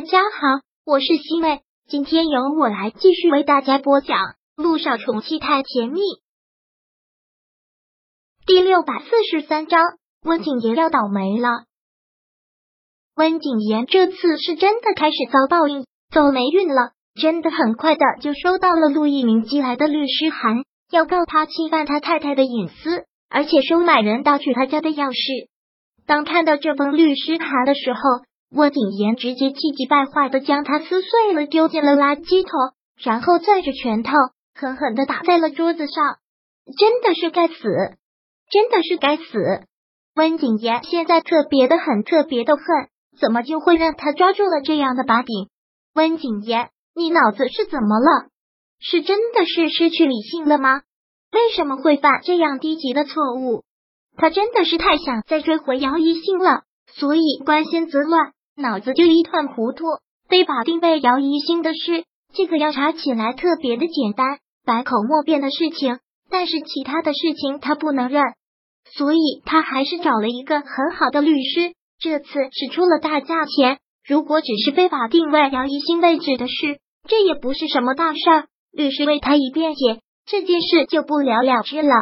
大家好，我是西妹，今天由我来继续为大家播讲《陆少宠妻太甜蜜》第六百四十三章。温景言要倒霉了。温景言这次是真的开始遭报应，走霉运了。真的很快的就收到了陆一鸣寄来的律师函，要告他侵犯他太太的隐私，而且收买人盗取他家的钥匙。当看到这封律师函的时候，温景言直接气急败坏的将它撕碎了，丢进了垃圾桶，然后攥着拳头狠狠的打在了桌子上。真的是该死，真的是该死！温景言现在特别的很，特别的恨，怎么就会让他抓住了这样的把柄？温景言，你脑子是怎么了？是真的是失去理性了吗？为什么会犯这样低级的错误？他真的是太想再追回姚一星了，所以关心则乱。脑子就一团糊涂，非法定位姚一星的事，这个要查起来特别的简单，百口莫辩的事情。但是其他的事情他不能认，所以他还是找了一个很好的律师。这次是出了大价钱。如果只是非法定位姚一星位置的事，这也不是什么大事儿。律师为他一辩解，这件事就不了了之了。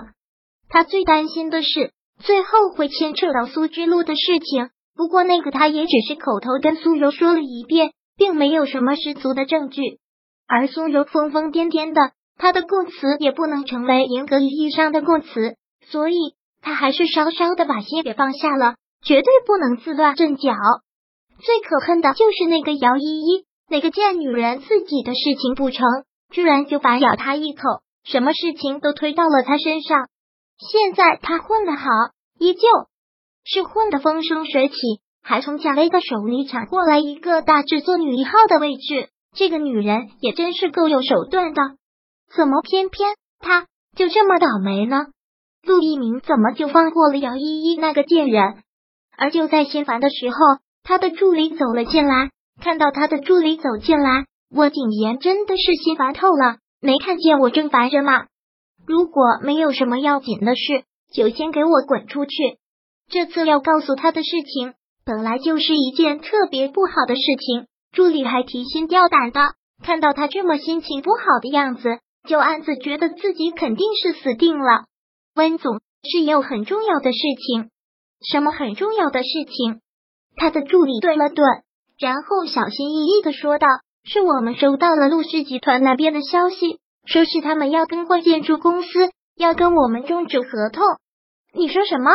他最担心的是最后会牵扯到苏之路的事情。不过那个他也只是口头跟苏柔说了一遍，并没有什么十足的证据。而苏柔疯疯癫癫的，他的供词也不能成为严格意义上的供词，所以他还是稍稍的把心给放下了，绝对不能自乱阵脚。最可恨的就是那个姚依依，那个贱女人，自己的事情不成，居然就反咬他一口，什么事情都推到了他身上。现在他混得好，依旧。是混得风生水起，还从贾薇的手里抢过来一个大制作女一号的位置。这个女人也真是够有手段的，怎么偏偏她就这么倒霉呢？陆一鸣怎么就放过了姚依依那个贱人？而就在心烦的时候，他的助理走了进来。看到他的助理走进来，我景言真的是心烦透了。没看见我正烦着吗？如果没有什么要紧的事，就先给我滚出去。这次要告诉他的事情，本来就是一件特别不好的事情。助理还提心吊胆的，看到他这么心情不好的样子，就暗自觉得自己肯定是死定了。温总是有很重要的事情，什么很重要的事情？他的助理顿了顿，然后小心翼翼的说道：“是我们收到了陆氏集团那边的消息，说是他们要更换建筑公司，要跟我们终止合同。”你说什么？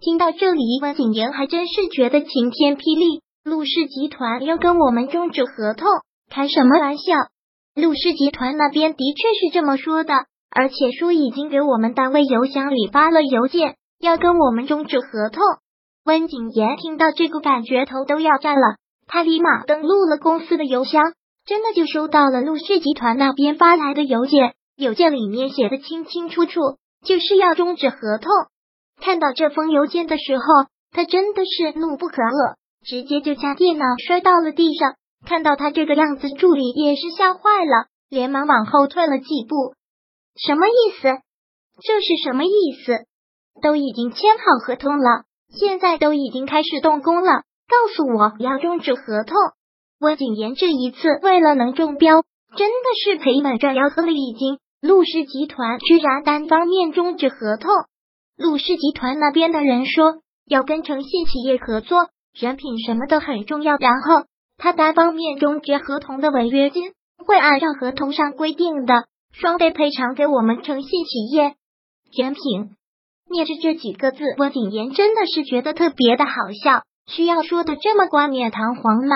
听到这里，温景言还真是觉得晴天霹雳。陆氏集团要跟我们终止合同，开什么玩笑？陆氏集团那边的确是这么说的，而且说已经给我们单位邮箱里发了邮件，要跟我们终止合同。温景言听到这个，感觉头都要炸了。他立马登录了公司的邮箱，真的就收到了陆氏集团那边发来的邮件，邮件里面写的清清楚楚，就是要终止合同。看到这封邮件的时候，他真的是怒不可遏，直接就将电脑摔到了地上。看到他这个样子，助理也是吓坏了，连忙往后退了几步。什么意思？这是什么意思？都已经签好合同了，现在都已经开始动工了，告诉我要终止合同。温景言这一次为了能中标，真的是赔本赚吆喝了。已经，陆氏集团居然单方面终止合同。陆氏集团那边的人说要跟诚信企业合作，人品什么的很重要。然后他单方面终结合同的违约金会按照合同上规定的双倍赔偿给我们诚信企业。人品，念着这几个字，温景言真的是觉得特别的好笑。需要说的这么冠冕堂皇吗？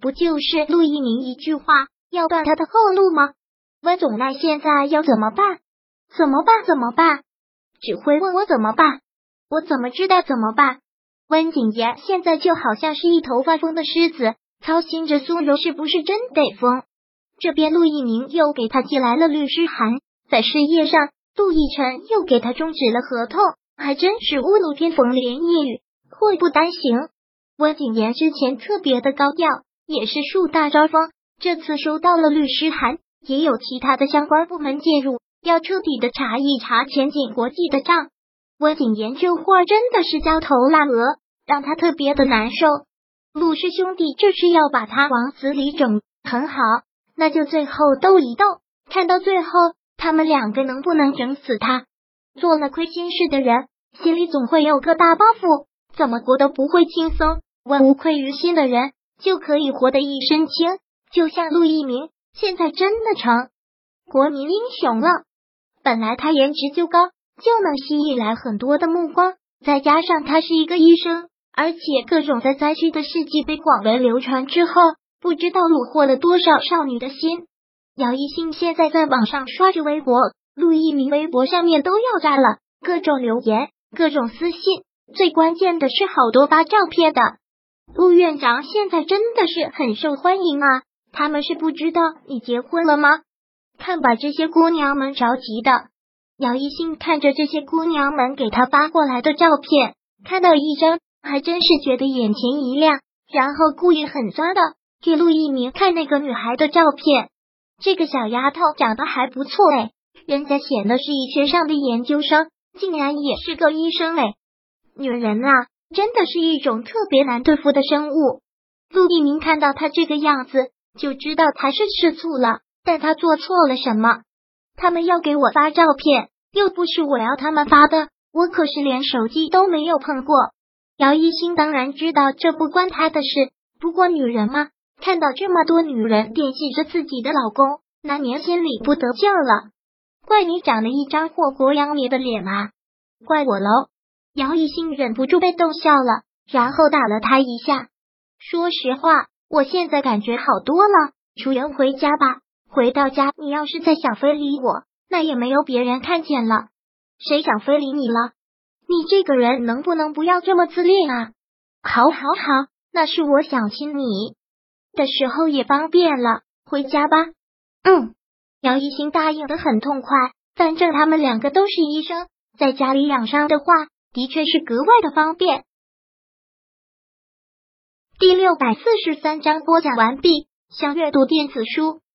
不就是陆一鸣一句话要断他的后路吗？温总，那现在要怎么办？怎么办？怎么办？只会问我怎么办，我怎么知道怎么办？温景言现在就好像是一头发疯的狮子，操心着苏柔是不是真得疯。这边陆一鸣又给他寄来了律师函，在事业上，陆亦辰又给他终止了合同，还真是屋漏偏逢连夜雨，祸不单行。温景言之前特别的高调，也是树大招风，这次收到了律师函，也有其他的相关部门介入。要彻底的查一查前景国际的账，温景言这货真的是焦头烂额，让他特别的难受。陆氏兄弟这是要把他往死里整。很好，那就最后斗一斗，看到最后他们两个能不能整死他。做了亏心事的人，心里总会有个大包袱，怎么活都不会轻松。问无愧于心的人，就可以活得一身轻。就像陆一鸣，现在真的成国民英雄了。本来他颜值就高，就能吸引来很多的目光，再加上他是一个医生，而且各种在灾区的事迹被广为流传之后，不知道虏获了多少少女的心。姚一兴现在在网上刷着微博，陆一鸣微博上面都要炸了，各种留言，各种私信，最关键的是好多发照片的。陆院长现在真的是很受欢迎啊！他们是不知道你结婚了吗？看把这些姑娘们着急的。姚一兴看着这些姑娘们给他发过来的照片，看到一张还真是觉得眼前一亮，然后故意很抓的给陆一鸣看那个女孩的照片。这个小丫头长得还不错哎，人家显的是医学上的研究生，竟然也是个医生哎。女人啊，真的是一种特别难对付的生物。陆一鸣看到他这个样子。就知道他是吃醋了，但他做错了什么？他们要给我发照片，又不是我要他们发的，我可是连手机都没有碰过。姚一新当然知道这不关他的事，不过女人嘛，看到这么多女人惦记着自己的老公，难免心里不得劲了。怪你长了一张祸国殃民的脸啊！怪我喽！姚一新忍不住被逗笑了，然后打了他一下。说实话。我现在感觉好多了，楚人回家吧。回到家，你要是再想非礼我，那也没有别人看见了。谁想非礼你了？你这个人能不能不要这么自恋啊？好，好，好，那是我想亲你的时候也方便了。回家吧。嗯，姚一新答应的很痛快，反正他们两个都是医生，在家里养伤的话，的确是格外的方便。第六百四十三章播讲完毕。想阅读电子书，